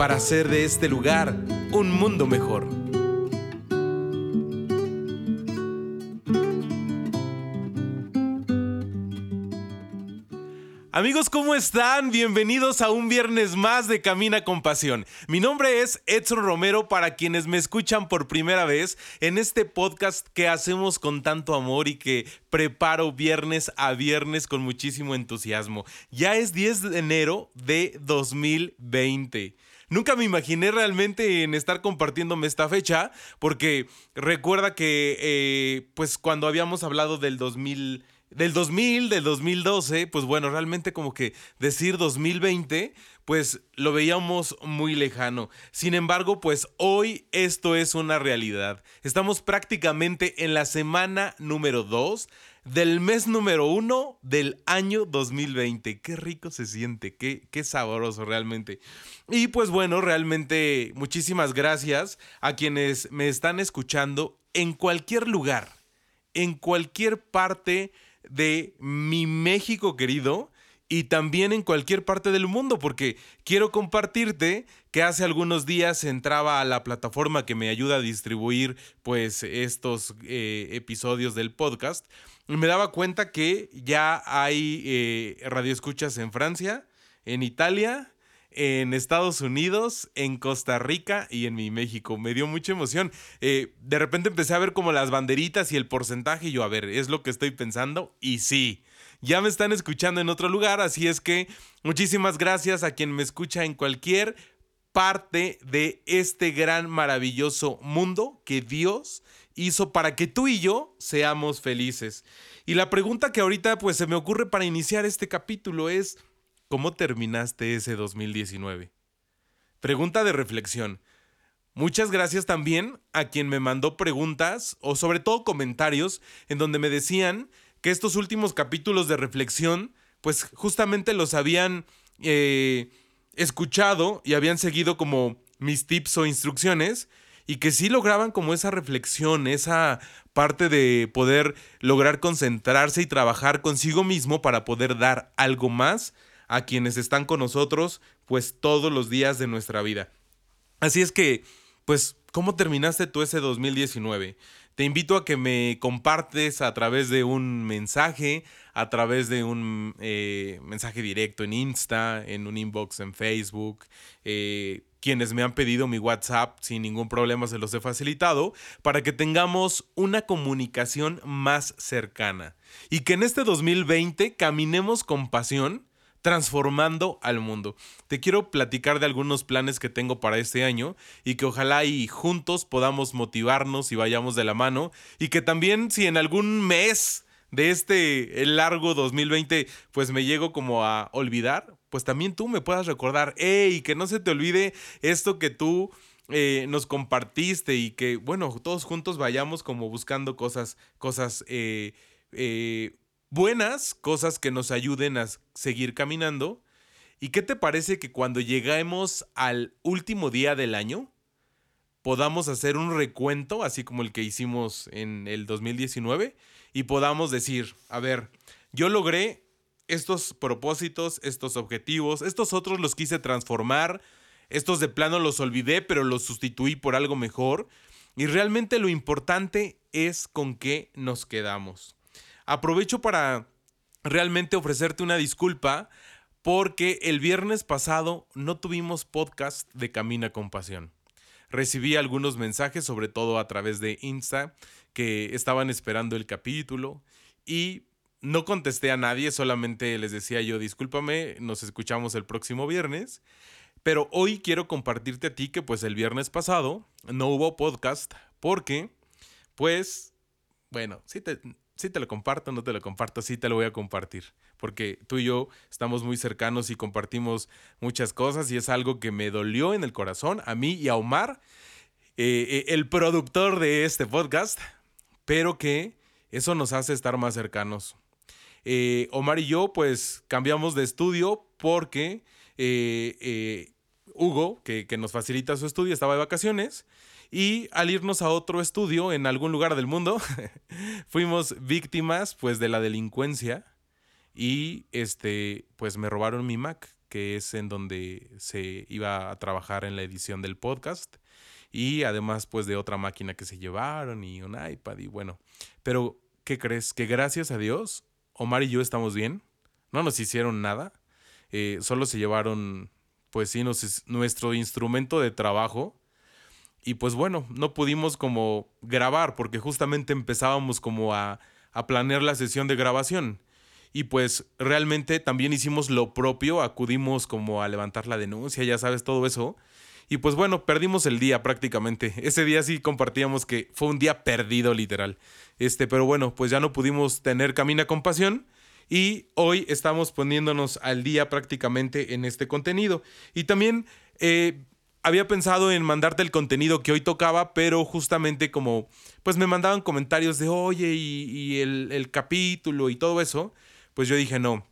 para hacer de este lugar un mundo mejor. Amigos, ¿cómo están? Bienvenidos a un viernes más de Camina con Pasión. Mi nombre es Edson Romero para quienes me escuchan por primera vez en este podcast que hacemos con tanto amor y que preparo viernes a viernes con muchísimo entusiasmo. Ya es 10 de enero de 2020. Nunca me imaginé realmente en estar compartiéndome esta fecha, porque recuerda que, eh, pues cuando habíamos hablado del 2000 del 2000, del 2012, pues bueno, realmente como que decir 2020, pues lo veíamos muy lejano. Sin embargo, pues hoy esto es una realidad. Estamos prácticamente en la semana número 2 del mes número 1 del año 2020. Qué rico se siente, qué, qué sabroso realmente. Y pues bueno, realmente muchísimas gracias a quienes me están escuchando en cualquier lugar, en cualquier parte de mi México querido y también en cualquier parte del mundo, porque quiero compartirte que hace algunos días entraba a la plataforma que me ayuda a distribuir pues estos eh, episodios del podcast me daba cuenta que ya hay eh, radioescuchas en Francia, en Italia, en Estados Unidos, en Costa Rica y en mi México. Me dio mucha emoción. Eh, de repente empecé a ver como las banderitas y el porcentaje yo, a ver, es lo que estoy pensando y sí. Ya me están escuchando en otro lugar, así es que muchísimas gracias a quien me escucha en cualquier parte de este gran maravilloso mundo que Dios hizo para que tú y yo seamos felices. Y la pregunta que ahorita pues se me ocurre para iniciar este capítulo es ¿Cómo terminaste ese 2019? Pregunta de reflexión. Muchas gracias también a quien me mandó preguntas o sobre todo comentarios en donde me decían que estos últimos capítulos de reflexión pues justamente los habían eh, escuchado y habían seguido como mis tips o instrucciones y que sí lograban como esa reflexión, esa parte de poder lograr concentrarse y trabajar consigo mismo para poder dar algo más a quienes están con nosotros, pues todos los días de nuestra vida. Así es que, pues, ¿cómo terminaste tú ese 2019? Te invito a que me compartes a través de un mensaje, a través de un eh, mensaje directo en Insta, en un inbox en Facebook. Eh, quienes me han pedido mi WhatsApp sin ningún problema se los he facilitado para que tengamos una comunicación más cercana y que en este 2020 caminemos con pasión transformando al mundo. Te quiero platicar de algunos planes que tengo para este año y que ojalá y juntos podamos motivarnos y vayamos de la mano y que también si en algún mes de este largo 2020 pues me llego como a olvidar, pues también tú me puedas recordar, hey, que no se te olvide esto que tú eh, nos compartiste y que bueno, todos juntos vayamos como buscando cosas, cosas eh, eh, buenas cosas que nos ayuden a seguir caminando. ¿Y qué te parece que cuando lleguemos al último día del año, podamos hacer un recuento, así como el que hicimos en el 2019, y podamos decir, a ver, yo logré estos propósitos, estos objetivos, estos otros los quise transformar, estos de plano los olvidé, pero los sustituí por algo mejor, y realmente lo importante es con qué nos quedamos. Aprovecho para realmente ofrecerte una disculpa porque el viernes pasado no tuvimos podcast de Camina con Pasión. Recibí algunos mensajes, sobre todo a través de Insta, que estaban esperando el capítulo y no contesté a nadie, solamente les decía yo, discúlpame, nos escuchamos el próximo viernes. Pero hoy quiero compartirte a ti que pues el viernes pasado no hubo podcast porque, pues, bueno, sí te, sí te lo comparto, no te lo comparto, sí te lo voy a compartir, porque tú y yo estamos muy cercanos y compartimos muchas cosas y es algo que me dolió en el corazón, a mí y a Omar, eh, eh, el productor de este podcast, pero que eso nos hace estar más cercanos. Eh, Omar y yo pues cambiamos de estudio porque Hugo, que, que nos facilita su estudio, estaba de vacaciones y al irnos a otro estudio en algún lugar del mundo, fuimos víctimas pues de la delincuencia y este pues me robaron mi Mac, que es en donde se iba a trabajar en la edición del podcast y además pues de otra máquina que se llevaron y un iPad y bueno, pero ¿qué crees? Que gracias a Dios Omar y yo estamos bien, no nos hicieron nada, eh, solo se llevaron pues sí, nuestro instrumento de trabajo y pues bueno, no pudimos como grabar porque justamente empezábamos como a, a planear la sesión de grabación. Y pues realmente también hicimos lo propio, acudimos como a levantar la denuncia, ya sabes, todo eso. Y pues bueno, perdimos el día prácticamente. Ese día sí compartíamos que fue un día perdido literal. Este, pero bueno, pues ya no pudimos tener Camina con Pasión. Y hoy estamos poniéndonos al día prácticamente en este contenido. Y también eh, había pensado en mandarte el contenido que hoy tocaba, pero justamente como pues me mandaban comentarios de oye y, el, capítulo y todo eso, pues yo dije no,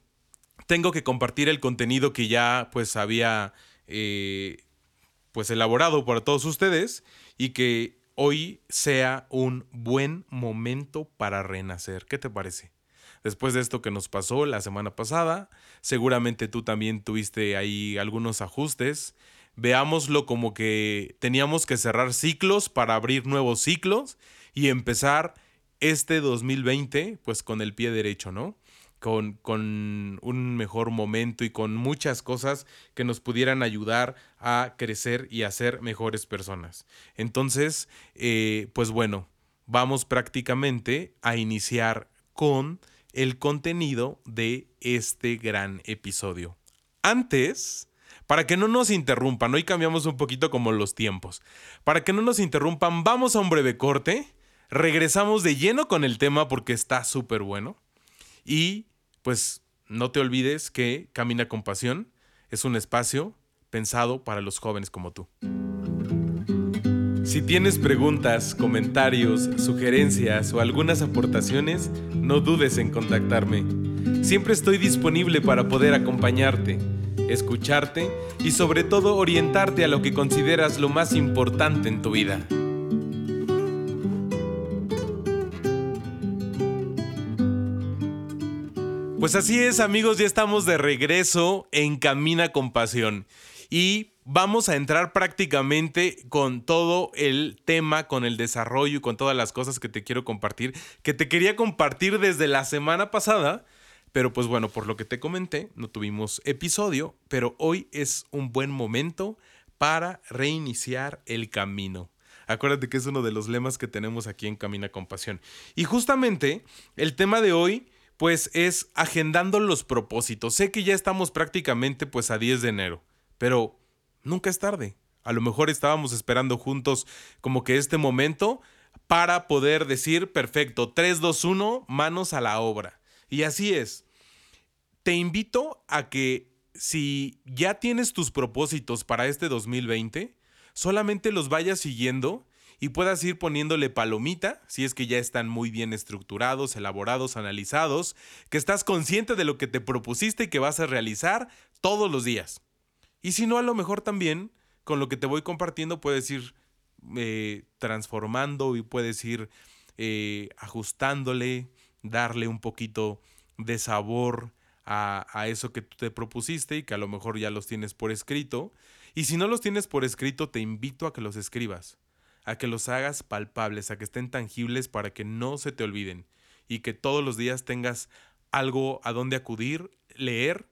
tengo que compartir el contenido que ya pues había eh, pues elaborado para todos ustedes y que hoy sea un buen momento para renacer. ¿Qué te parece? Después de esto que nos pasó la semana pasada, seguramente tú también tuviste ahí algunos ajustes veámoslo como que teníamos que cerrar ciclos para abrir nuevos ciclos y empezar este 2020 pues con el pie derecho, ¿no? Con, con, un mejor momento y con muchas cosas que nos pudieran ayudar a crecer y a ser mejores personas. Entonces, eh, pues bueno, vamos prácticamente a iniciar con el contenido de este gran episodio. Antes, para que no nos interrumpan, hoy cambiamos un poquito como los tiempos. Para que no nos interrumpan, vamos a un breve corte. Regresamos de lleno con el tema porque está súper bueno. Y pues no te olvides que Camina con Pasión es un espacio pensado para los jóvenes como tú. Si tienes preguntas, comentarios, sugerencias o algunas aportaciones, no dudes en contactarme. Siempre estoy disponible para poder acompañarte escucharte y sobre todo orientarte a lo que consideras lo más importante en tu vida. Pues así es amigos, ya estamos de regreso en Camina con Pasión y vamos a entrar prácticamente con todo el tema, con el desarrollo y con todas las cosas que te quiero compartir, que te quería compartir desde la semana pasada, pero pues bueno, por lo que te comenté, no tuvimos episodio, pero hoy es un buen momento para reiniciar el camino. Acuérdate que es uno de los lemas que tenemos aquí en Camina con Pasión. Y justamente el tema de hoy pues es agendando los propósitos. Sé que ya estamos prácticamente pues a 10 de enero, pero nunca es tarde. A lo mejor estábamos esperando juntos como que este momento para poder decir, perfecto, 3, 2, 1, manos a la obra. Y así es. Te invito a que si ya tienes tus propósitos para este 2020, solamente los vayas siguiendo y puedas ir poniéndole palomita si es que ya están muy bien estructurados, elaborados, analizados, que estás consciente de lo que te propusiste y que vas a realizar todos los días. Y si no, a lo mejor también con lo que te voy compartiendo puedes ir eh, transformando y puedes ir eh, ajustándole, darle un poquito de sabor a, a, eso que tú te propusiste y que a lo mejor ya los tienes por escrito. Y si no los tienes por escrito, te invito a que los escribas, a que los hagas palpables, a que estén tangibles para que no se te olviden y que todos los días tengas algo a donde acudir, leer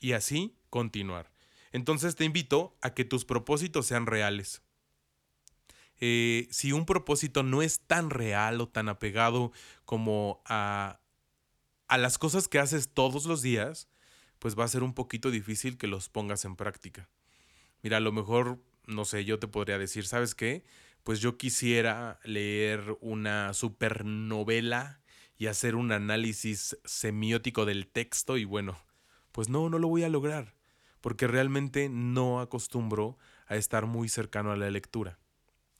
y así continuar. Entonces te invito a que tus propósitos sean reales. Eh, si un propósito no es tan real o tan apegado como a, a las cosas que haces todos los días, pues va a ser un poquito difícil que los pongas en práctica. Mira, a lo mejor, no sé, yo te podría decir, ¿sabes qué? Pues yo quisiera leer una supernovela y hacer un análisis semiótico del texto y bueno, pues no, no lo voy a lograr, porque realmente no acostumbro a estar muy cercano a la lectura.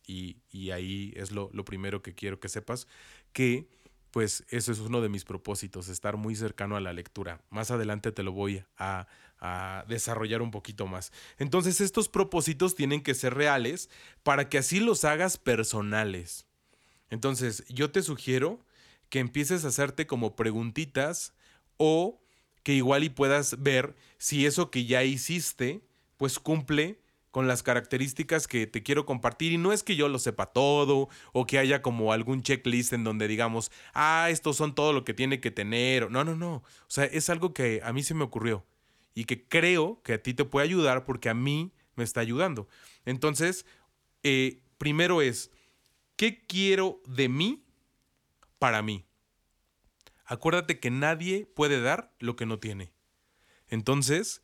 Y, y ahí es lo, lo primero que quiero que sepas, que pues eso es uno de mis propósitos, estar muy cercano a la lectura. Más adelante te lo voy a, a, desarrollar un poquito más. Entonces estos propósitos tienen que ser reales para que así los hagas personales. Entonces yo te sugiero que empieces a hacerte como preguntitas o que igual y puedas ver si eso que ya hiciste pues cumple con las características que te quiero compartir. Y no es que yo lo sepa todo o que haya como algún checklist en donde digamos, ah, estos son todo lo que tiene que tener. No, no, no. O sea, es algo que a mí se me ocurrió y que creo que a ti te puede ayudar porque a mí me está ayudando. Entonces, eh, primero es, ¿qué quiero de mí para mí? Acuérdate que nadie puede dar lo que no tiene. Entonces,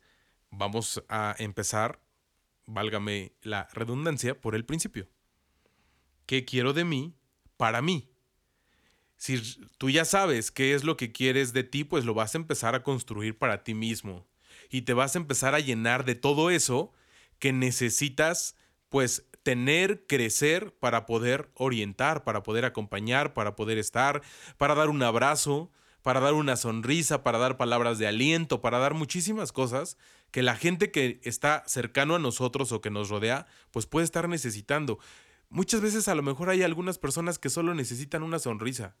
vamos a empezar válgame la redundancia, por el principio. ¿Qué quiero de mí para mí? Si tú ya sabes qué es lo que quieres de ti, pues lo vas a empezar a construir para ti mismo. Y te vas a empezar a llenar de todo eso que necesitas, pues, tener, crecer para poder orientar, para poder acompañar, para poder estar, para dar un abrazo, para dar una sonrisa, para dar palabras de aliento, para dar muchísimas cosas que la gente que está cercano a nosotros o que nos rodea, pues puede estar necesitando. Muchas veces a lo mejor hay algunas personas que solo necesitan una sonrisa,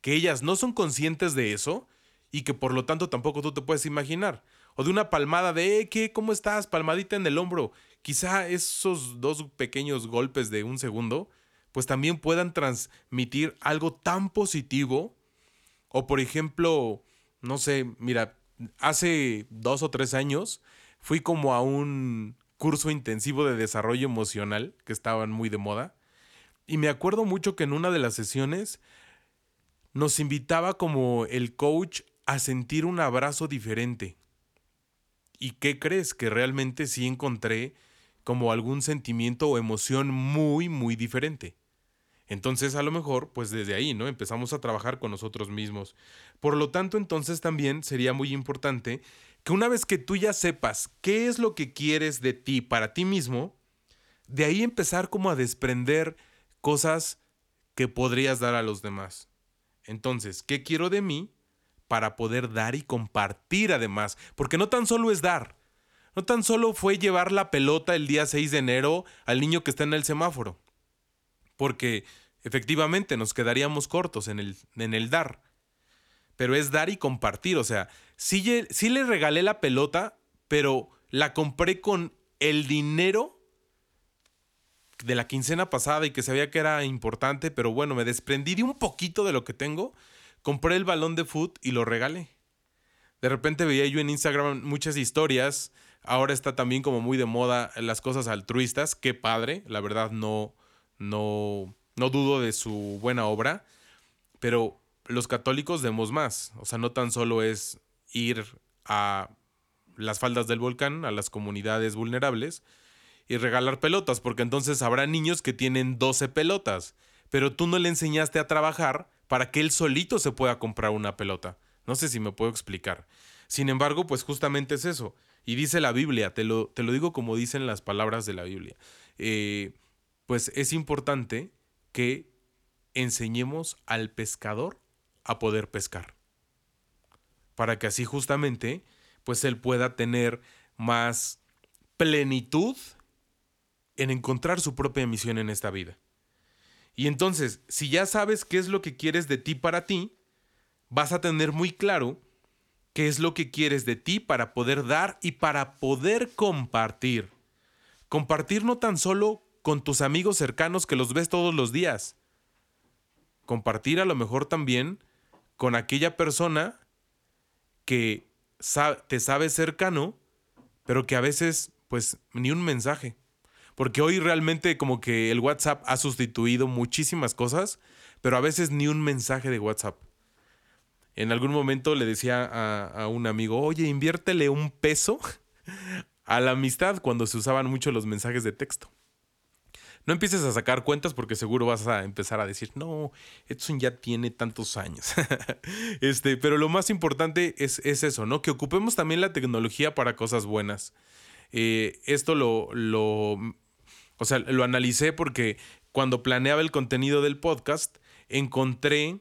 que ellas no son conscientes de eso y que por lo tanto tampoco tú te puedes imaginar. O de una palmada de, eh. ¿Cómo estás? Palmadita en el hombro. Quizá esos dos pequeños golpes de un segundo, pues también puedan transmitir algo tan positivo o por ejemplo, no sé, mira, hace dos o tres años fui como a un curso intensivo de desarrollo emocional que estaban muy de moda. Y me acuerdo mucho que en una de las sesiones nos invitaba como el coach a sentir un abrazo diferente. ¿Y qué crees? Que realmente sí encontré como algún sentimiento o emoción muy, muy diferente. Entonces, a lo mejor, pues desde ahí, ¿no? Empezamos a trabajar con nosotros mismos. Por lo tanto, entonces también sería muy importante que una vez que tú ya sepas qué es lo que quieres de ti para ti mismo, de ahí empezar como a desprender cosas que podrías dar a los demás. Entonces, ¿qué quiero de mí para poder dar y compartir además? Porque no tan solo es dar, no tan solo fue llevar la pelota el día 6 de enero al niño que está en el semáforo porque efectivamente nos quedaríamos cortos en el, en el dar. Pero es dar y compartir, o sea, sí, le regalé la pelota, pero la compré con el dinero de la quincena pasada y que sabía que era importante, pero bueno, me desprendí de un poquito de lo que tengo, compré el balón de foot y lo regalé. De repente veía yo en Instagram muchas historias, ahora está también como muy de moda las cosas altruistas, qué padre, la verdad no, no, no dudo de su buena obra, pero los católicos demos más. O sea, no tan solo es ir a las faldas del volcán, a las comunidades vulnerables, y regalar pelotas, porque entonces habrá niños que tienen 12 pelotas, pero tú no le enseñaste a trabajar para que él solito se pueda comprar una pelota. No sé si me puedo explicar. Sin embargo, pues justamente es eso. Y dice la Biblia, te lo, te lo digo como dicen las palabras de la Biblia. Eh, pues es importante que enseñemos al pescador a poder pescar. Para que así justamente, pues él pueda tener más plenitud en encontrar su propia misión en esta vida. Y entonces, si ya sabes qué es lo que quieres de ti para ti, vas a tener muy claro qué es lo que quieres de ti para poder dar y para poder compartir. Compartir no tan solo con tus amigos cercanos que los ves todos los días. Compartir a lo mejor también con aquella persona que te sabe cercano, pero que a veces, pues, ni un mensaje. Porque hoy realmente como que el WhatsApp ha sustituido muchísimas cosas, pero a veces ni un mensaje de WhatsApp. En algún momento le decía a, a un amigo, oye, inviértele un peso a la amistad cuando se usaban mucho los mensajes de texto. No empieces a sacar cuentas porque seguro vas a empezar a decir, no, Edson ya tiene tantos años. este, pero lo más importante es, eso, ¿no? Que ocupemos también la tecnología para cosas buenas. Eh, esto lo, lo, o sea, lo analicé porque cuando planeaba el contenido del podcast, encontré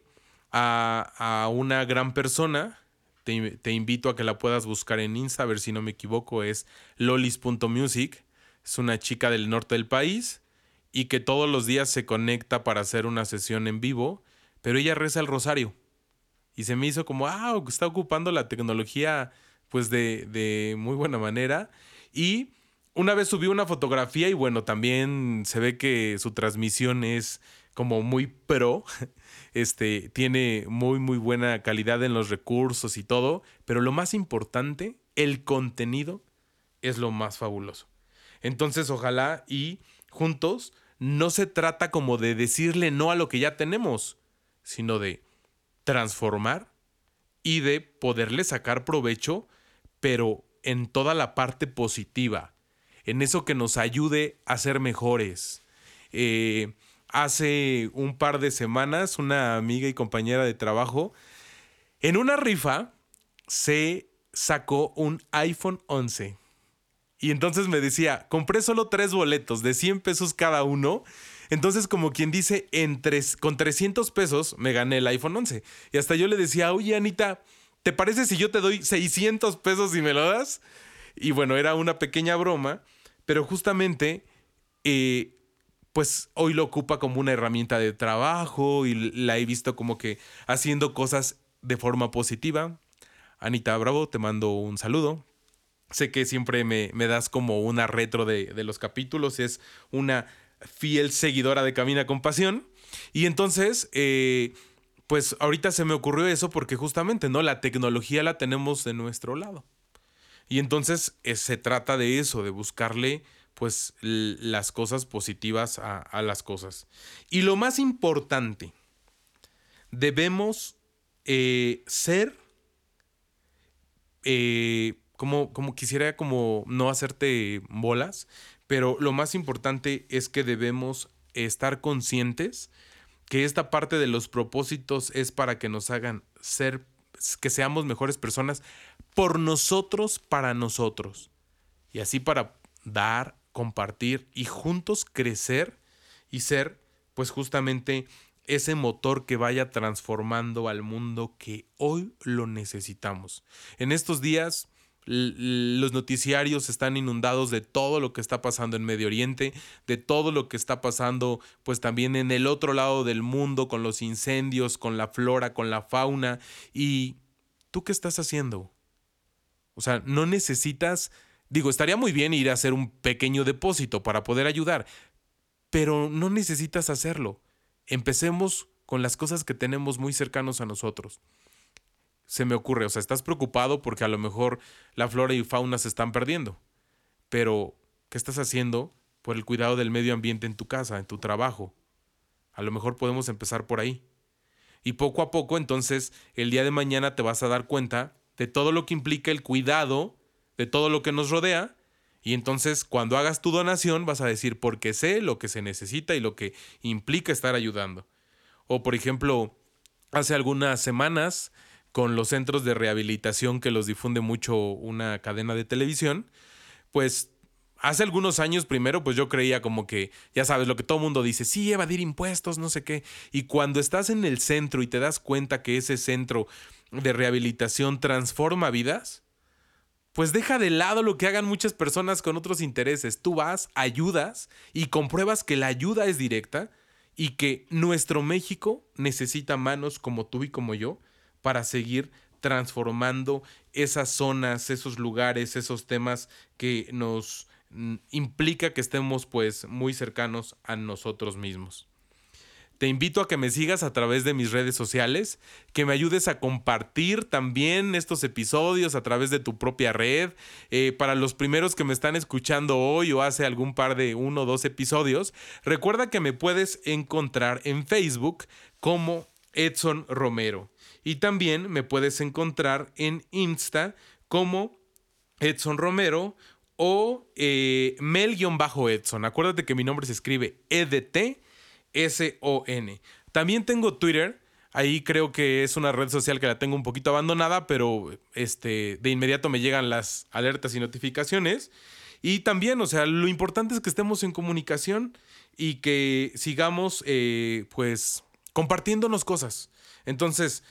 a, una gran persona. Te, te, invito a que la puedas buscar en Insta, a ver si no me equivoco, es lolis.music. Es una chica del norte del país y que todos los días se conecta para hacer una sesión en vivo, pero ella reza el rosario. Y se me hizo como, ah, está ocupando la tecnología pues de, de muy buena manera. Y una vez subió una fotografía y bueno, también se ve que su transmisión es como muy pro. Este tiene muy muy buena calidad en los recursos y todo, pero lo más importante, el contenido es lo más fabuloso. Entonces, ojalá y juntos no se trata como de decirle no a lo que ya tenemos, sino de transformar y de poderle sacar provecho, pero en toda la parte positiva, en eso que nos ayude a ser mejores. Eh, hace un par de semanas, una amiga y compañera de trabajo, en una rifa, se sacó un iPhone 11. Y entonces me decía, compré solo tres boletos de 100 pesos cada uno. Entonces, como quien dice, con 300 pesos me gané el iPhone 11. Y hasta yo le decía, oye, Anita, ¿te parece si yo te doy 600 pesos y me lo das? Y bueno, era una pequeña broma, pero justamente, eh, pues hoy lo ocupa como una herramienta de trabajo y la he visto como que haciendo cosas de forma positiva. Anita Bravo, te mando un saludo. Sé que siempre me, das como una retro de, los capítulos, es una fiel seguidora de Camina con Pasión. Y entonces, eh, pues ahorita se me ocurrió eso porque justamente, ¿no? La tecnología la tenemos de nuestro lado. Y entonces eh, se trata de eso, de buscarle pues las cosas positivas a, las cosas. Y lo más importante, debemos eh, ser como, como quisiera como no hacerte bolas, pero lo más importante es que debemos estar conscientes que esta parte de los propósitos es para que nos hagan ser, que seamos mejores personas por nosotros, para nosotros. Y así para dar, compartir y juntos crecer y ser, pues justamente ese motor que vaya transformando al mundo que hoy lo necesitamos. En estos días los noticiarios están inundados de todo lo que está pasando en Medio Oriente, de todo lo que está pasando pues también en el otro lado del mundo con los incendios, con la flora, con la fauna. ¿Y tú qué estás haciendo? O sea, no necesitas, digo, estaría muy bien ir a hacer un pequeño depósito para poder ayudar, pero no necesitas hacerlo. Empecemos con las cosas que tenemos muy cercanos a nosotros se me ocurre, o sea, estás preocupado porque a lo mejor la flora y fauna se están perdiendo, pero ¿qué estás haciendo por el cuidado del medio ambiente en tu casa, en tu trabajo? A lo mejor podemos empezar por ahí. Y poco a poco, entonces, el día de mañana te vas a dar cuenta de todo lo que implica el cuidado de todo lo que nos rodea. Y entonces, cuando hagas tu donación, vas a decir, porque sé lo que se necesita y lo que implica estar ayudando. O, por ejemplo, hace algunas semanas con los centros de rehabilitación que los difunde mucho una cadena de televisión, pues hace algunos años primero, pues yo creía como que, ya sabes, lo que todo mundo dice, sí, evadir impuestos, no sé qué. Y cuando estás en el centro y te das cuenta que ese centro de rehabilitación transforma vidas, pues deja de lado lo que hagan muchas personas con otros intereses. Tú vas, ayudas y compruebas que la ayuda es directa y que nuestro México necesita manos como tú y como yo para seguir transformando esas zonas, esos lugares, esos temas que nos implica que estemos pues muy cercanos a nosotros mismos. Te invito a que me sigas a través de mis redes sociales, que me ayudes a compartir también estos episodios a través de tu propia red. Eh, para los primeros que me están escuchando hoy o hace algún par de uno o dos episodios, recuerda que me puedes encontrar en Facebook como Edson Romero. Y también me puedes encontrar en Insta como Edson Romero o eh, Mel-Edson. Acuérdate que mi nombre se escribe E-D-T-S-O-N. También tengo Twitter. Ahí creo que es una red social que la tengo un poquito abandonada, pero este, de inmediato me llegan las alertas y notificaciones. Y también, o sea, lo importante es que estemos en comunicación y que sigamos, eh, pues, compartiéndonos cosas. Entonces,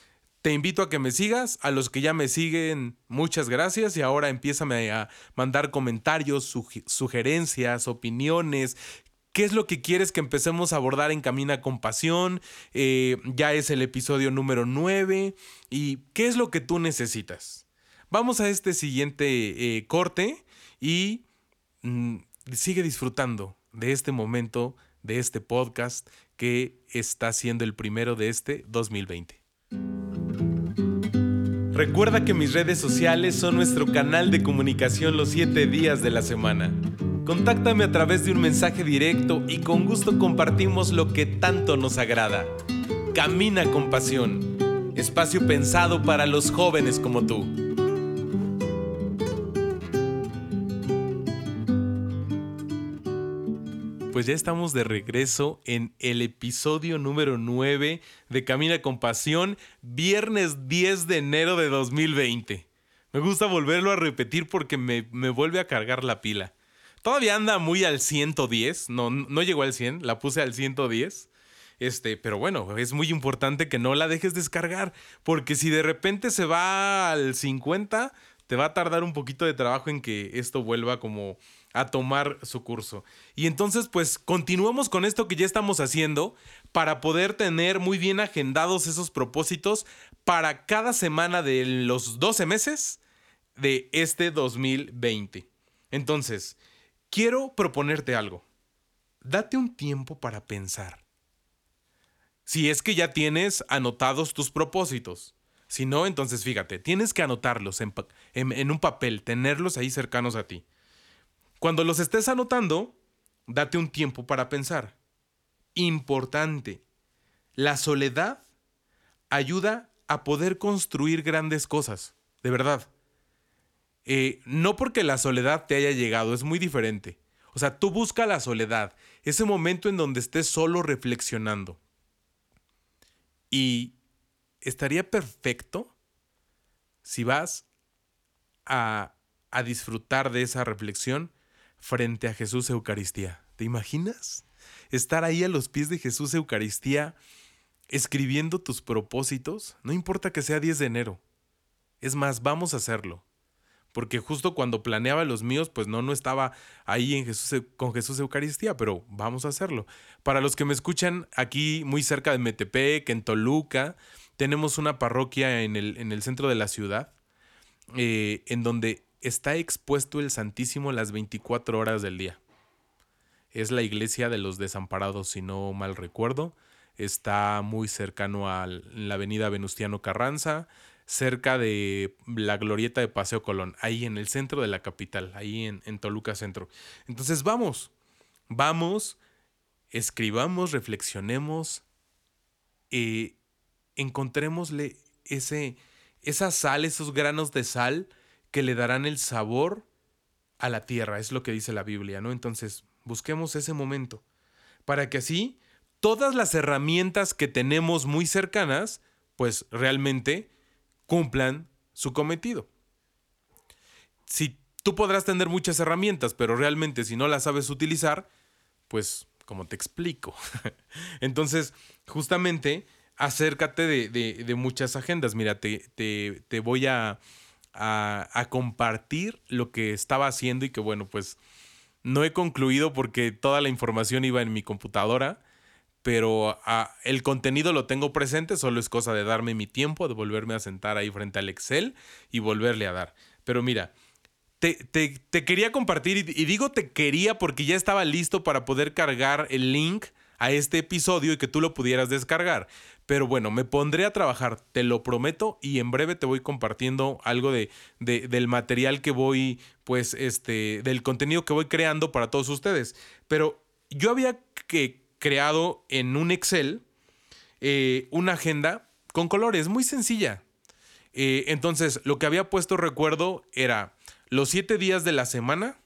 te invito a que me sigas. A los que ya me siguen, muchas gracias. Y ahora empiézame a mandar comentarios, sugerencias, opiniones. ¿Qué es lo que quieres que empecemos a abordar en Camina con Pasión? Eh, ya es el episodio número 9. ¿Y qué es lo que tú necesitas? Vamos a este siguiente eh, corte y mm, sigue disfrutando de este momento, de este podcast que está siendo el primero de este 2020. Recuerda que mis redes sociales son nuestro canal de comunicación los 7 días de la semana. Contáctame a través de un mensaje directo y con gusto compartimos lo que tanto nos agrada. Camina con pasión. Espacio pensado para los jóvenes como tú. Pues ya estamos de regreso en el episodio número 9 de Camina con Pasión, viernes 10 de enero de 2020. Me gusta volverlo a repetir porque me, vuelve a cargar la pila. Todavía anda muy al 110, no, no llegó al 100, la puse al 110. Este, pero bueno, es muy importante que no la dejes descargar, porque si de repente se va al 50, te va a tardar un poquito de trabajo en que esto vuelva como a tomar su curso. Y entonces, pues continuamos con esto que ya estamos haciendo para poder tener muy bien agendados esos propósitos para cada semana de los 12 meses de este 2020. Entonces, quiero proponerte algo. Date un tiempo para pensar. Si es que ya tienes anotados tus propósitos. Si no, entonces fíjate, tienes que anotarlos en, en un papel, tenerlos ahí cercanos a ti. Cuando los estés anotando, date un tiempo para pensar. Importante, la soledad ayuda a poder construir grandes cosas, de verdad. Eh, no porque la soledad te haya llegado, es muy diferente. O sea, tú busca la soledad, ese momento en donde estés solo reflexionando. Y estaría perfecto si vas a, a disfrutar de esa reflexión frente a Jesús Eucaristía. ¿Te imaginas? Estar ahí a los pies de Jesús Eucaristía escribiendo tus propósitos, no importa que sea 10 de enero. Es más, vamos a hacerlo. Porque justo cuando planeaba los míos, pues no, no estaba ahí en Jesús, con Jesús Eucaristía, pero vamos a hacerlo. Para los que me escuchan aquí muy cerca de Metepec, en Toluca, tenemos una parroquia en el, en el centro de la ciudad, eh, en donde está expuesto el Santísimo las 24 horas del día. Es la iglesia de los desamparados, si no mal recuerdo. Está muy cercano a la avenida Venustiano Carranza, cerca de la glorieta de Paseo Colón, ahí en el centro de la capital, ahí en, Toluca Centro. Entonces vamos, vamos, escribamos, reflexionemos, eh, encontrémosle ese, esa sal, esos granos de sal que le darán el sabor a la tierra, es lo que dice la Biblia, ¿no? Entonces, busquemos ese momento, para que así todas las herramientas que tenemos muy cercanas, pues realmente cumplan su cometido. Si tú podrás tener muchas herramientas, pero realmente si no las sabes utilizar, pues como te explico. Entonces, justamente, acércate de, muchas agendas. Mira, te, te voy a, a, compartir lo que estaba haciendo y que bueno, pues no he concluido porque toda la información iba en mi computadora, pero ah, el contenido lo tengo presente, solo es cosa de darme mi tiempo, de volverme a sentar ahí frente al Excel y volverle a dar. Pero mira, te, te quería compartir y digo te quería porque ya estaba listo para poder cargar el link a este episodio y que tú lo pudieras descargar. Pero bueno, me pondré a trabajar, te lo prometo, y en breve te voy compartiendo algo de, del material que voy, pues, este, del contenido que voy creando para todos ustedes. Pero yo había que, creado en un Excel eh, una agenda con colores, muy sencilla. Eh, entonces, lo que había puesto, recuerdo, era los siete días de la semana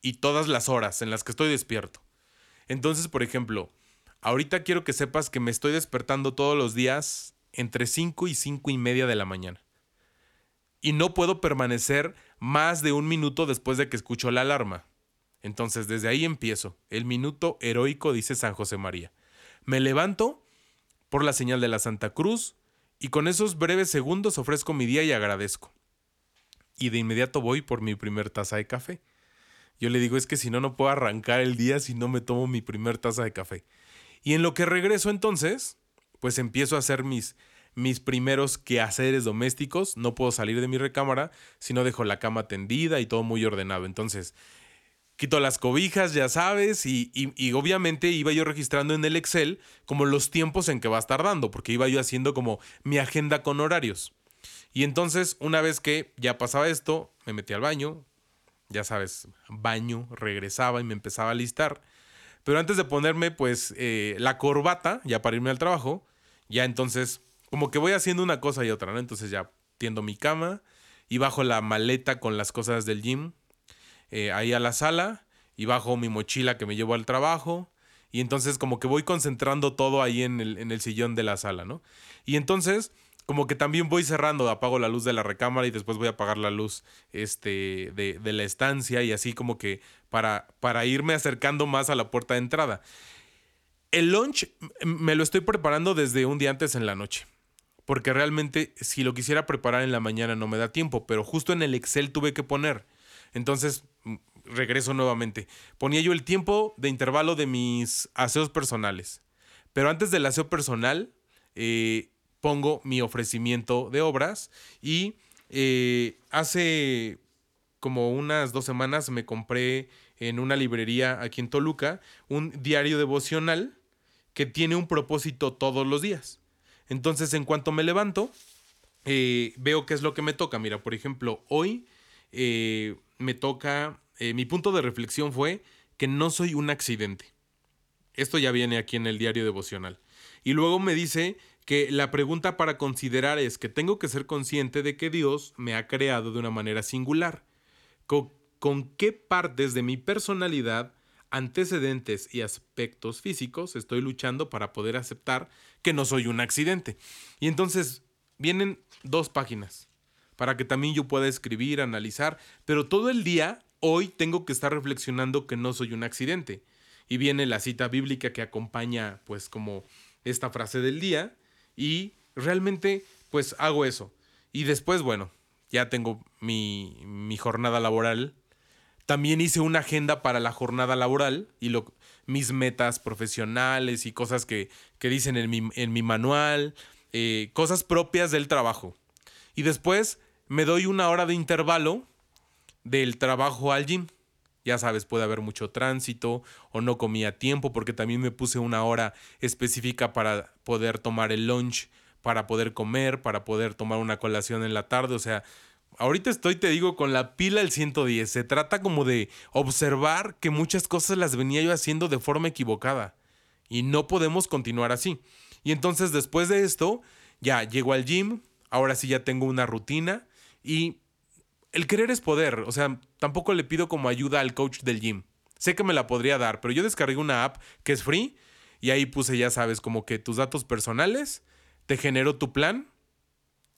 y todas las horas en las que estoy despierto. Entonces, por ejemplo, ahorita quiero que sepas que me estoy despertando todos los días entre 5 y 5 y media de la mañana. Y no puedo permanecer más de un minuto después de que escucho la alarma. Entonces, desde ahí empiezo. El minuto heroico, dice San José María. Me levanto por la señal de la Santa Cruz y con esos breves segundos ofrezco mi día y agradezco. Y de inmediato voy por mi primer taza de café. Yo le digo, es que si no, no puedo arrancar el día si no me tomo mi primer taza de café. Y en lo que regreso entonces, pues empiezo a hacer mis, mis primeros quehaceres domésticos. No puedo salir de mi recámara si no dejo la cama tendida y todo muy ordenado. Entonces, quito las cobijas, ya sabes, y, y, obviamente iba yo registrando en el Excel como los tiempos en que vas tardando, porque iba yo haciendo como mi agenda con horarios. Y entonces, una vez que ya pasaba esto, me metí al baño, ya sabes, baño, regresaba y me empezaba a listar. Pero antes de ponerme, pues, eh, la corbata, ya para irme al trabajo, ya entonces, como que voy haciendo una cosa y otra, ¿no? Entonces ya tiendo mi cama y bajo la maleta con las cosas del gym eh, ahí a la sala y bajo mi mochila que me llevo al trabajo. Y entonces como que voy concentrando todo ahí en el, en el sillón de la sala, ¿no? Y entonces como que también voy cerrando, apago la luz de la recámara y después voy a apagar la luz este, de, de la estancia y así como que para, para irme acercando más a la puerta de entrada. El lunch me lo estoy preparando desde un día antes en la noche. Porque realmente si lo quisiera preparar en la mañana no me da tiempo, pero justo en el Excel tuve que poner. Entonces, regreso nuevamente. Ponía yo el tiempo de intervalo de mis aseos personales. Pero antes del aseo personal, eh, pongo mi ofrecimiento de obras y eh, hace como unas dos semanas me compré en una librería aquí en Toluca un diario devocional que tiene un propósito todos los días. Entonces, en cuanto me levanto, eh, veo qué es lo que me toca. Mira, por ejemplo, hoy eh, me toca, mi punto de reflexión fue que no soy un accidente. Esto ya viene aquí en el diario devocional. Y luego me dice que la pregunta para considerar es que tengo que ser consciente de que Dios me ha creado de una manera singular. ¿Con, qué partes de mi personalidad, antecedentes y aspectos físicos estoy luchando para poder aceptar que no soy un accidente? Y entonces vienen dos páginas para que también yo pueda escribir, analizar, pero todo el día, hoy tengo que estar reflexionando que no soy un accidente. Y viene la cita bíblica que acompaña pues como esta frase del día y realmente pues hago eso. Y después, bueno, ya tengo mi, mi jornada laboral. También hice una agenda para la jornada laboral y lo, mis metas profesionales y cosas que, que dicen en mi, en mi manual, eh, cosas propias del trabajo. Y después me doy una hora de intervalo del trabajo al gym. Ya sabes, puede haber mucho tránsito o no comía tiempo porque también me puse una hora específica para poder tomar el lunch, para poder comer, para poder tomar una colación en la tarde. O sea, ahorita estoy, te digo, con la pila el 110. Se trata como de observar que muchas cosas las venía yo haciendo de forma equivocada y no podemos continuar así. Y entonces después de esto, ya llego al gym, ahora sí ya tengo una rutina y el querer es poder. O sea, tampoco le pido como ayuda al coach del gym. Sé que me la podría dar, pero yo descargué una app que es free y ahí puse, ya sabes, como que tus datos personales, te generó tu plan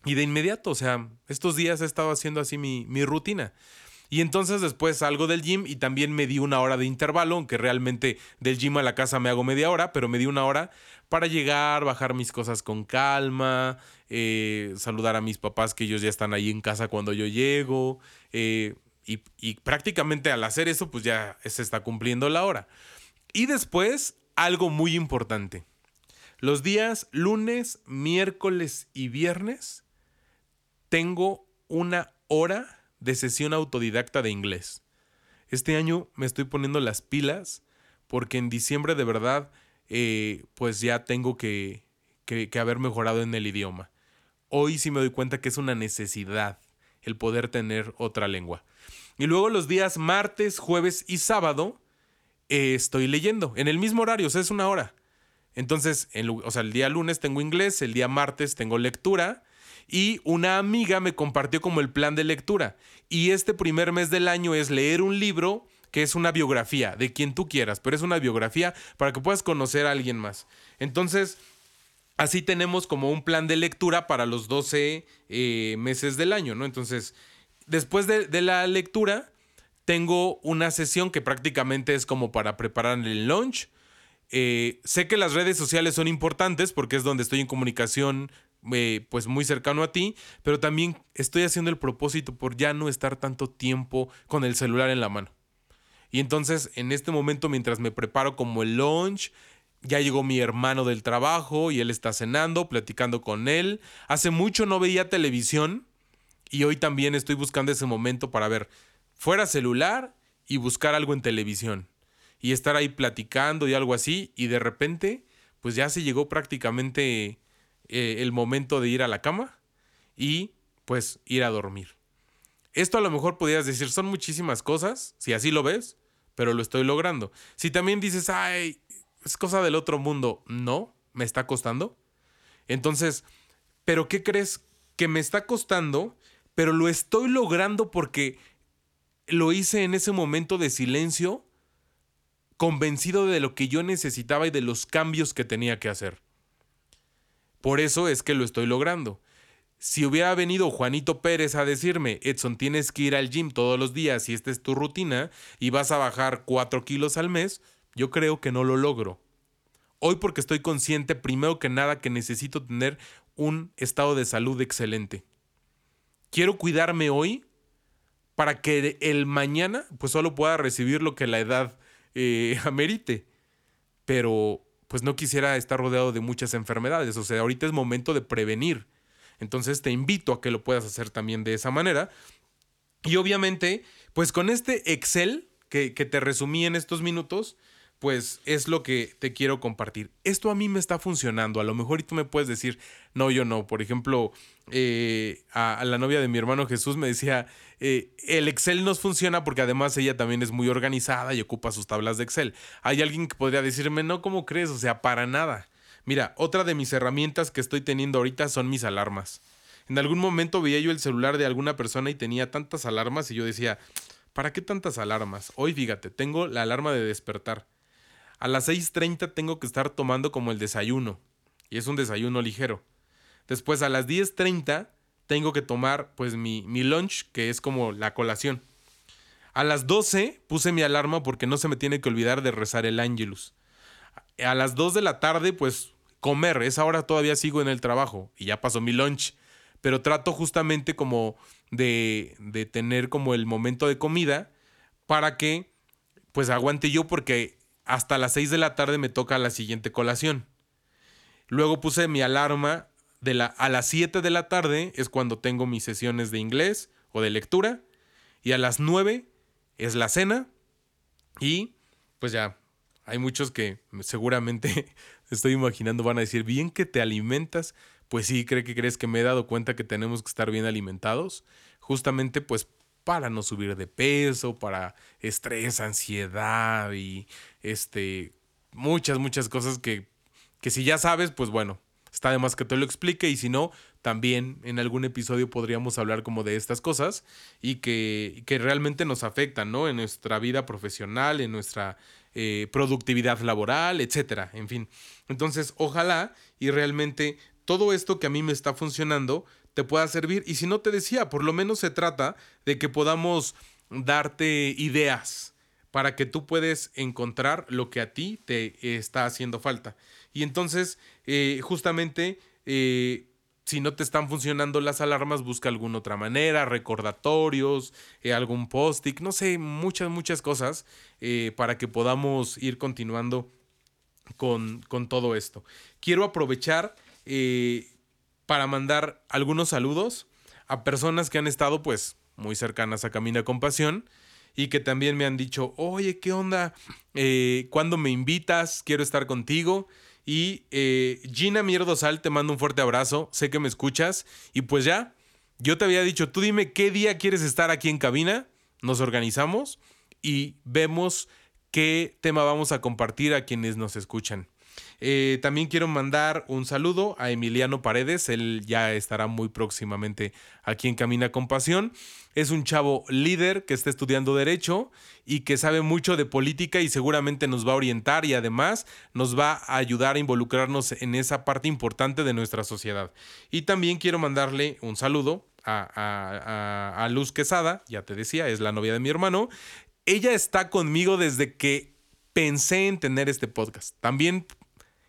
y de inmediato, o sea, estos días he estado haciendo así mi, mi rutina. Y entonces después salgo del gym y también me di una hora de intervalo, aunque realmente del gym a la casa me hago media hora, pero me di una hora para llegar, bajar mis cosas con calma, eh, saludar a mis papás que ellos ya están ahí en casa cuando yo llego. Eh, y, y prácticamente al hacer eso, pues ya se está cumpliendo la hora. Y después, algo muy importante. Los días lunes, miércoles y viernes tengo una hora de sesión autodidacta de inglés. Este año me estoy poniendo las pilas porque en diciembre de verdad eh, pues ya tengo que, que, haber mejorado en el idioma. Hoy sí me doy cuenta que es una necesidad el poder tener otra lengua. Y luego los días martes, jueves y sábado eh, estoy leyendo en el mismo horario, o sea, es una hora. Entonces, el día lunes tengo inglés, el día martes tengo lectura y una amiga me compartió como el plan de lectura. Y este primer mes del año es leer un libro que es una biografía de quien tú quieras, pero es una biografía para que puedas conocer a alguien más. Entonces, así tenemos como un plan de lectura para los 12 eh, meses del año, ¿no? Entonces, después de, la lectura, tengo una sesión que prácticamente es como para preparar el lunch. Eh, sé que las redes sociales son importantes porque es donde estoy en comunicación eh, pues muy cercano a ti, pero también estoy haciendo el propósito por ya no estar tanto tiempo con el celular en la mano. Y entonces en este momento mientras me preparo como el lunch, ya llegó mi hermano del trabajo y él está cenando, platicando con él. Hace mucho no veía televisión y hoy también estoy buscando ese momento para ver fuera celular y buscar algo en televisión y estar ahí platicando y algo así y de repente pues ya se llegó prácticamente eh, el momento de ir a la cama y pues ir a dormir. Esto a lo mejor podrías decir, son muchísimas cosas, si así lo ves, pero lo estoy logrando. Si también dices, ay, es cosa del otro mundo, no, me está costando. Entonces, ¿pero qué crees? Que me está costando, pero lo estoy logrando porque lo hice en ese momento de silencio, convencido de lo que yo necesitaba y de los cambios que tenía que hacer. Por eso es que lo estoy logrando. Si hubiera venido Juanito Pérez a decirme, Edson, tienes que ir al gym todos los días y esta es tu rutina y vas a bajar 4 kilos al mes, yo creo que no lo logro. Hoy porque estoy consciente primero que nada que necesito tener un estado de salud excelente. Quiero cuidarme hoy para que el mañana pues solo pueda recibir lo que la edad eh, amerite. Pero pues no quisiera estar rodeado de muchas enfermedades. O sea, ahorita es momento de prevenir. Entonces te invito a que lo puedas hacer también de esa manera. Y obviamente, pues con este Excel que, que te resumí en estos minutos, pues es lo que te quiero compartir. Esto a mí me está funcionando. A lo mejor y tú me puedes decir, no, yo no. Por ejemplo, eh, a, la novia de mi hermano Jesús me decía, eh, el Excel nos funciona porque además ella también es muy organizada y ocupa sus tablas de Excel. Hay alguien que podría decirme, no, ¿cómo crees? O sea, para nada. Mira, otra de mis herramientas que estoy teniendo ahorita son mis alarmas. En algún momento veía yo el celular de alguna persona y tenía tantas alarmas y yo decía, ¿para qué tantas alarmas? Hoy fíjate, tengo la alarma de despertar a las 6.30 tengo que estar tomando como el desayuno. Y es un desayuno ligero. Después a las 10.30 tengo que tomar pues mi, mi lunch, que es como la colación. A las 12 puse mi alarma porque no se me tiene que olvidar de rezar el ángelus. A las 2 de la tarde pues comer, esa hora todavía sigo en el trabajo y ya pasó mi lunch. Pero trato justamente como de, de tener como el momento de comida para que pues aguante yo porque hasta las 6 de la tarde me toca la siguiente colación. Luego puse mi alarma de la, a las 7 de la tarde es cuando tengo mis sesiones de inglés o de lectura. Y a las 9 es la cena. Y pues ya, hay muchos que seguramente estoy imaginando van a decir, bien que te alimentas. Pues sí, cree que crees que me he dado cuenta que tenemos que estar bien alimentados. Justamente pues para no subir de peso, para estrés, ansiedad y este, muchas, muchas cosas que, que si ya sabes, pues bueno, está de más que te lo explique y si no, también en algún episodio podríamos hablar como de estas cosas y que, que realmente nos afectan, ¿no? En nuestra vida profesional, en nuestra eh, productividad laboral, etcétera, en fin. Entonces, ojalá y realmente todo esto que a mí me está funcionando te pueda servir. Y si no te decía, por lo menos se trata de que podamos darte ideas para que tú puedes encontrar lo que a ti te está haciendo falta. Y entonces, eh, justamente, eh, si no te están funcionando las alarmas, busca alguna otra manera, recordatorios, eh, algún post-it, no sé, muchas, muchas cosas para que podamos ir continuando con, con todo esto. Quiero aprovechar para mandar algunos saludos a personas que han estado pues muy cercanas a Camina con Pasión y que también me han dicho, oye, ¿qué onda? Eh, ¿Cuándo me invitas? Quiero estar contigo. Y eh, Gina Mierdosal, te mando un fuerte abrazo, sé que me escuchas. Y pues ya, yo te había dicho, tú dime qué día quieres estar aquí en cabina, nos organizamos y vemos qué tema vamos a compartir a quienes nos escuchan. Eh, también quiero mandar un saludo a Emiliano Paredes, él ya estará muy próximamente aquí en Camina con Pasión. Es un chavo líder que está estudiando derecho y que sabe mucho de política y seguramente nos va a orientar y además nos va a ayudar a involucrarnos en esa parte importante de nuestra sociedad. Y también quiero mandarle un saludo a, a Luz Quesada, ya te decía, es la novia de mi hermano. Ella está conmigo desde que pensé en tener este podcast. También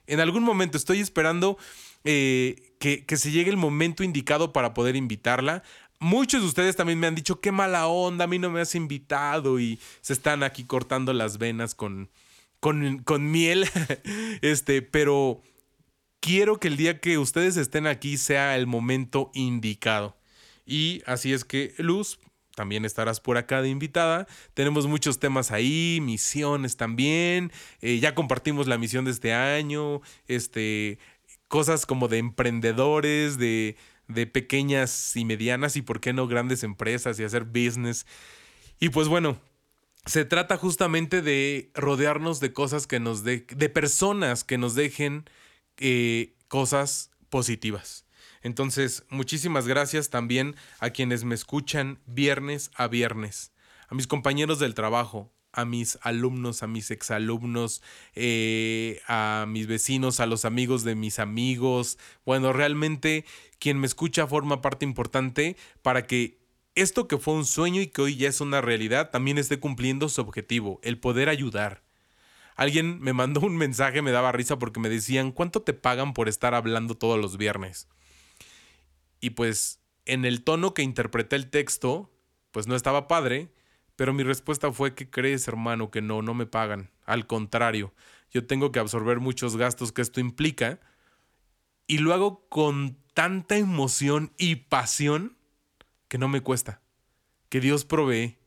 en algún momento estoy esperando eh, que, se llegue el momento indicado para poder invitarla. Muchos de ustedes también me han dicho, qué mala onda, a mí no me has invitado y se están aquí cortando las venas con, con, con miel. este, pero quiero que el día que ustedes estén aquí sea el momento indicado. Y así es que, Luz, también estarás por acá de invitada. Tenemos muchos temas ahí, misiones también. Eh, ya compartimos la misión de este año, este, cosas como de emprendedores, de, de pequeñas y medianas y por qué no grandes empresas y hacer business. Y pues bueno, se trata justamente de rodearnos de cosas que nos de, de personas que nos dejen eh, cosas positivas. Entonces, muchísimas gracias también a quienes me escuchan viernes a viernes, a mis compañeros del trabajo, a mis alumnos, a mis exalumnos, eh, a mis vecinos, a los amigos de mis amigos. Bueno, realmente quien me escucha forma parte importante para que esto que fue un sueño y que hoy ya es una realidad también esté cumpliendo su objetivo, el poder ayudar. Alguien me mandó un mensaje, me daba risa porque me decían, ¿cuánto te pagan por estar hablando todos los viernes? Y pues en el tono que interpreté el texto, pues no estaba padre, pero mi respuesta fue que crees, hermano, que no, no me pagan. Al contrario, yo tengo que absorber muchos gastos que esto implica y lo hago con tanta emoción y pasión que no me cuesta, que Dios provee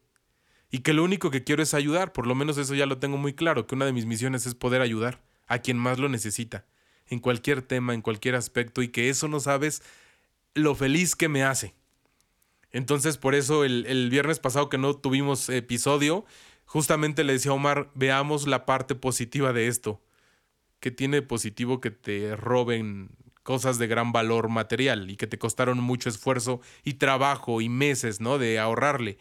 y que lo único que quiero es ayudar, por lo menos eso ya lo tengo muy claro, que una de mis misiones es poder ayudar a quien más lo necesita, en cualquier tema, en cualquier aspecto y que eso no sabes lo feliz que me hace. Entonces, por eso el, viernes pasado que no tuvimos episodio, justamente le decía a Omar, veamos la parte positiva de esto. ¿Qué tiene positivo que te roben cosas de gran valor material y que te costaron mucho esfuerzo y trabajo y meses, ¿no? De ahorrarle.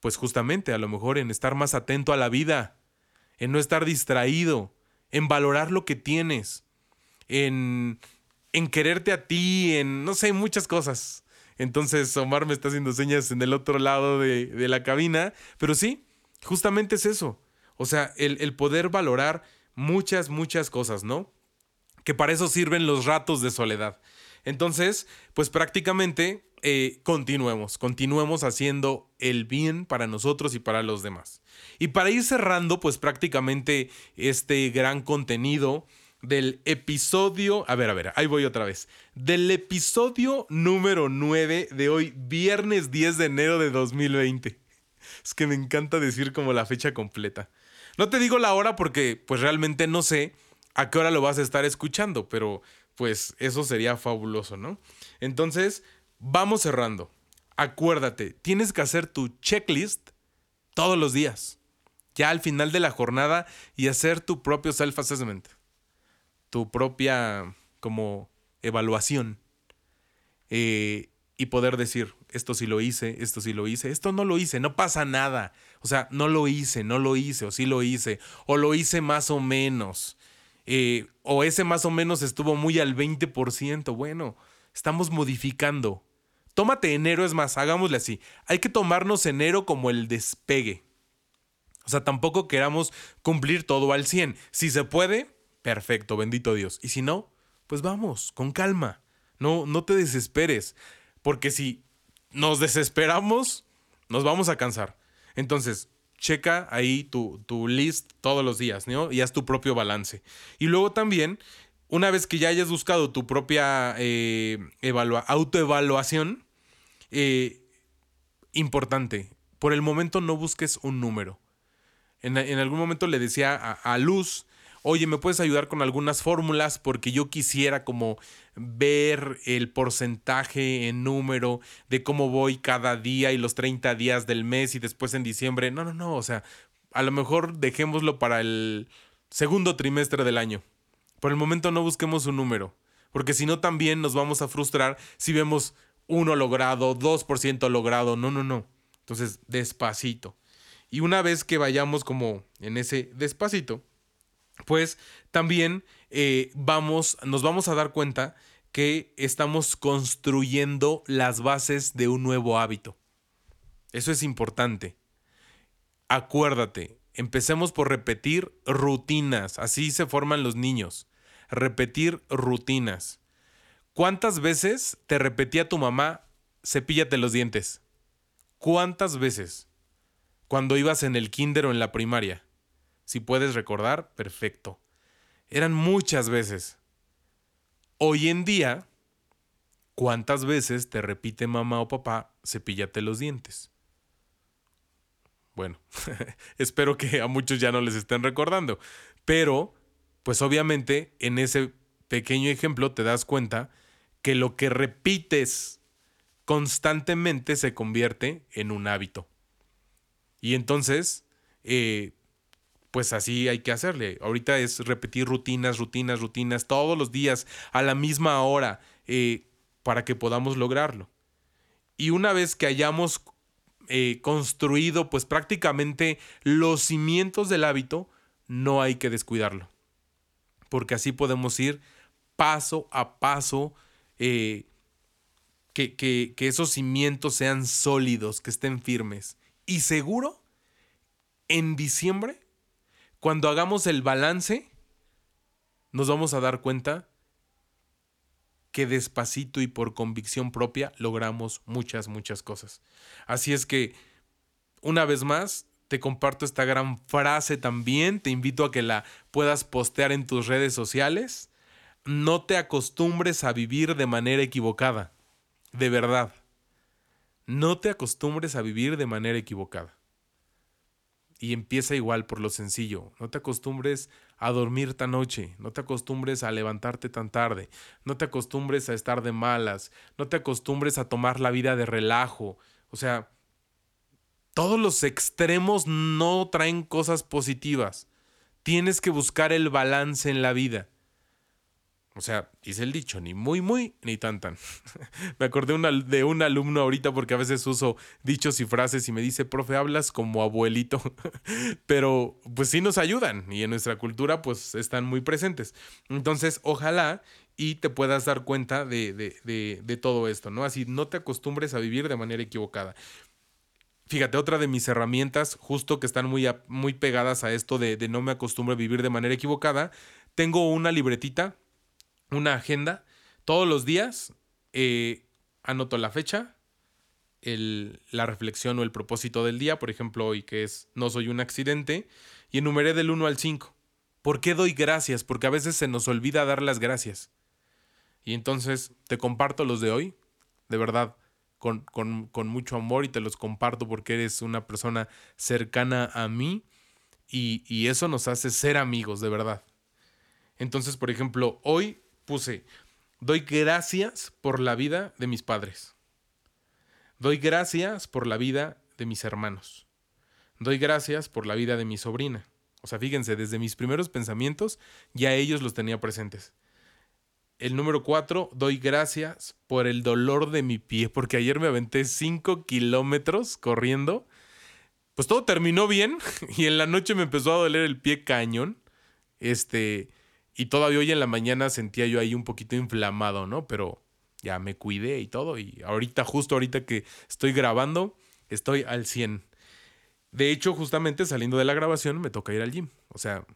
Pues justamente, a lo mejor en estar más atento a la vida, en no estar distraído, en valorar lo que tienes, en en quererte a ti, en, no sé, muchas cosas. Entonces Omar me está haciendo señas en el otro lado de, la cabina, pero sí, justamente es eso. O sea, el, poder valorar muchas, muchas cosas, ¿no? Que para eso sirven los ratos de soledad. Entonces, pues prácticamente eh, continuemos, continuemos haciendo el bien para nosotros y para los demás. Y para ir cerrando, pues prácticamente este gran contenido del episodio, a ver, a ver, ahí voy otra vez, del episodio número 9 de hoy, viernes 10 de enero de 2020. Es que me encanta decir como la fecha completa. No te digo la hora porque pues realmente no sé a qué hora lo vas a estar escuchando, pero pues eso sería fabuloso, ¿no? Entonces, vamos cerrando. Acuérdate, tienes que hacer tu checklist todos los días, ya al final de la jornada y hacer tu propio self-assessment tu propia como evaluación eh, y poder decir, esto sí lo hice, esto sí lo hice, esto no lo hice, no pasa nada. O sea, no lo hice, no lo hice, o sí lo hice, o lo hice más o menos, eh, o ese más o menos estuvo muy al 20%. Bueno, estamos modificando. Tómate enero, es más, hagámosle así. Hay que tomarnos enero como el despegue. O sea, tampoco queramos cumplir todo al 100. Si se puede, perfecto, bendito Dios. Y si no, pues vamos, con calma. No, no te desesperes, porque si nos desesperamos, nos vamos a cansar. Entonces, checa ahí tu, tu list todos los días, ¿no? Y haz tu propio balance. Y luego también, una vez que ya hayas buscado tu propia eh, autoevaluación, eh, importante, por el momento no busques un número. En, algún momento le decía a Luz, oye, ¿me puedes ayudar con algunas fórmulas? Porque yo quisiera como ver el porcentaje en número de cómo voy cada día y los 30 días del mes y después en diciembre. No, no, no, o sea, a lo mejor dejémoslo para el segundo trimestre del año. Por el momento no busquemos un número, porque si no también nos vamos a frustrar si vemos 1 logrado, 2% logrado. No, no, no. Entonces, despacito. Y una vez que vayamos como en ese despacito, pues también eh, vamos, nos vamos a dar cuenta que estamos construyendo las bases de un nuevo hábito. Eso es importante. Acuérdate, empecemos por repetir rutinas. Así se forman los niños. Repetir rutinas. ¿Cuántas veces te repetía tu mamá, cepíllate los dientes? ¿Cuántas veces? Cuando ibas en el kinder o en la primaria. Si puedes recordar, perfecto. Eran muchas veces. Hoy en día, ¿cuántas veces te repite mamá o papá, cepíllate los dientes? Bueno, espero que a muchos ya no les estén recordando. Pero, pues obviamente, en ese pequeño ejemplo te das cuenta que lo que repites constantemente se convierte en un hábito. Y entonces, eh, pues así hay que hacerle. Ahorita es repetir rutinas, rutinas, rutinas, todos los días, a la misma hora, eh, para que podamos lograrlo. Y una vez que hayamos eh, construido, pues prácticamente los cimientos del hábito, no hay que descuidarlo. Porque así podemos ir paso a paso eh, que, que, que esos cimientos sean sólidos, que estén firmes. Y seguro, en diciembre, cuando hagamos el balance, nos vamos a dar cuenta que despacito y por convicción propia logramos muchas, muchas cosas. Así es que, una vez más, te comparto esta gran frase también, te invito a que la puedas postear en tus redes sociales no te acostumbres a vivir de manera equivocada. De verdad. No te acostumbres a vivir de manera equivocada. Y empieza igual por lo sencillo. No te acostumbres a dormir tan noche. No te acostumbres a levantarte tan tarde. No te acostumbres a estar de malas. No te acostumbres a tomar la vida de relajo. O sea, todos los extremos no traen cosas positivas. Tienes que buscar el balance en la vida. O sea, dice el dicho, ni muy, muy, ni tan, tan. me acordé de un alumno ahorita porque a veces uso dichos y frases y me dice, profe, hablas como abuelito. Pero pues sí nos ayudan y en nuestra cultura pues están muy presentes. Entonces, ojalá y te puedas dar cuenta de, de, de, todo esto, ¿no? Así no te acostumbres a vivir de manera equivocada. Fíjate, otra de mis herramientas, justo que están muy, muy pegadas a esto de, de no me acostumbro a vivir de manera equivocada, tengo una libretita una agenda. Todos los días eh, anoto la fecha, el, la reflexión o el propósito del día, por ejemplo, hoy que es no soy un accidente, y enumeré del 1 al 5. ¿Por qué doy gracias? Porque a veces se nos olvida dar las gracias. Y entonces te comparto los de hoy, de verdad, con, con, con mucho amor y te los comparto porque eres una persona cercana a mí y, y eso nos hace ser amigos, de verdad. Entonces, por ejemplo, hoy puse, doy gracias por la vida de mis padres. Doy gracias por la vida de mis hermanos. Doy gracias por la vida de mi sobrina. O sea, fíjense, desde mis primeros pensamientos ya ellos los tenía presentes. El número cuatro, doy gracias por el dolor de mi pie, porque ayer me aventé cinco kilómetros corriendo. Pues todo terminó bien y en la noche me empezó a doler el pie cañón. Este, y todavía hoy en la mañana sentía yo ahí un poquito inflamado, ¿no? Pero ya me cuidé y todo. Y ahorita, justo ahorita que estoy grabando, estoy al 100. De hecho, justamente saliendo de la grabación me toca ir al gym. O sea,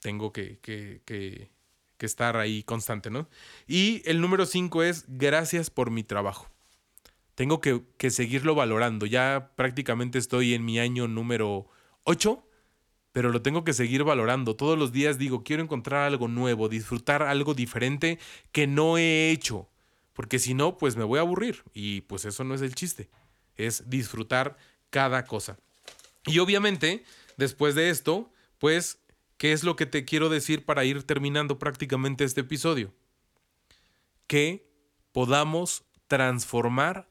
tengo que, que, que, que estar ahí constante, ¿no? Y el número 5 es gracias por mi trabajo. Tengo que, que seguirlo valorando. Ya prácticamente estoy en mi año número 8 pero lo tengo que seguir valorando. Todos los días digo, quiero encontrar algo nuevo, disfrutar algo diferente que no he hecho, porque si no, pues me voy a aburrir y pues eso no es el chiste, es disfrutar cada cosa. Y obviamente, después de esto, pues, ¿qué es lo que te quiero decir para ir terminando prácticamente este episodio? Que podamos transformar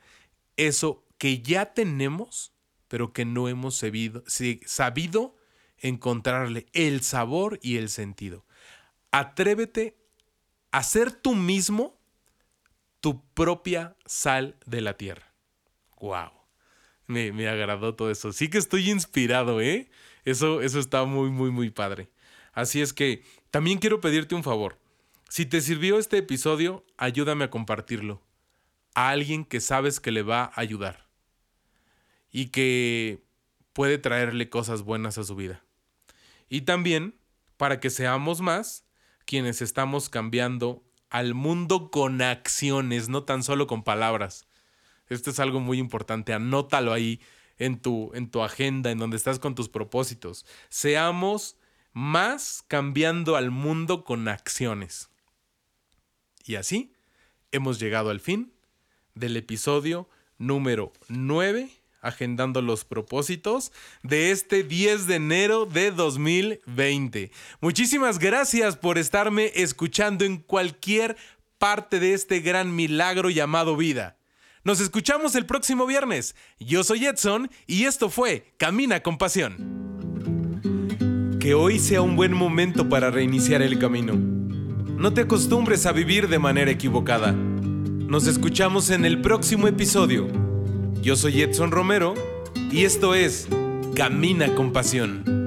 eso que ya tenemos, pero que no hemos sabido, sabido encontrarle el sabor y el sentido. Atrévete a ser tú mismo tu propia sal de la tierra. ¡Wow! Me, me agradó todo eso. Sí que estoy inspirado, ¿eh? Eso, eso está muy, muy, muy padre. Así es que también quiero pedirte un favor. Si te sirvió este episodio, ayúdame a compartirlo a alguien que sabes que le va a ayudar y que puede traerle cosas buenas a su vida. Y también para que seamos más quienes estamos cambiando al mundo con acciones, no tan solo con palabras. Esto es algo muy importante, anótalo ahí en tu, en tu agenda, en donde estás con tus propósitos. Seamos más cambiando al mundo con acciones. Y así hemos llegado al fin del episodio número 9 agendando los propósitos de este 10 de enero de 2020. Muchísimas gracias por estarme escuchando en cualquier parte de este gran milagro llamado vida. Nos escuchamos el próximo viernes. Yo soy Edson y esto fue Camina con Pasión. Que hoy sea un buen momento para reiniciar el camino. No te acostumbres a vivir de manera equivocada. Nos escuchamos en el próximo episodio yo soy Edson Romero y esto es Camina con Pasión.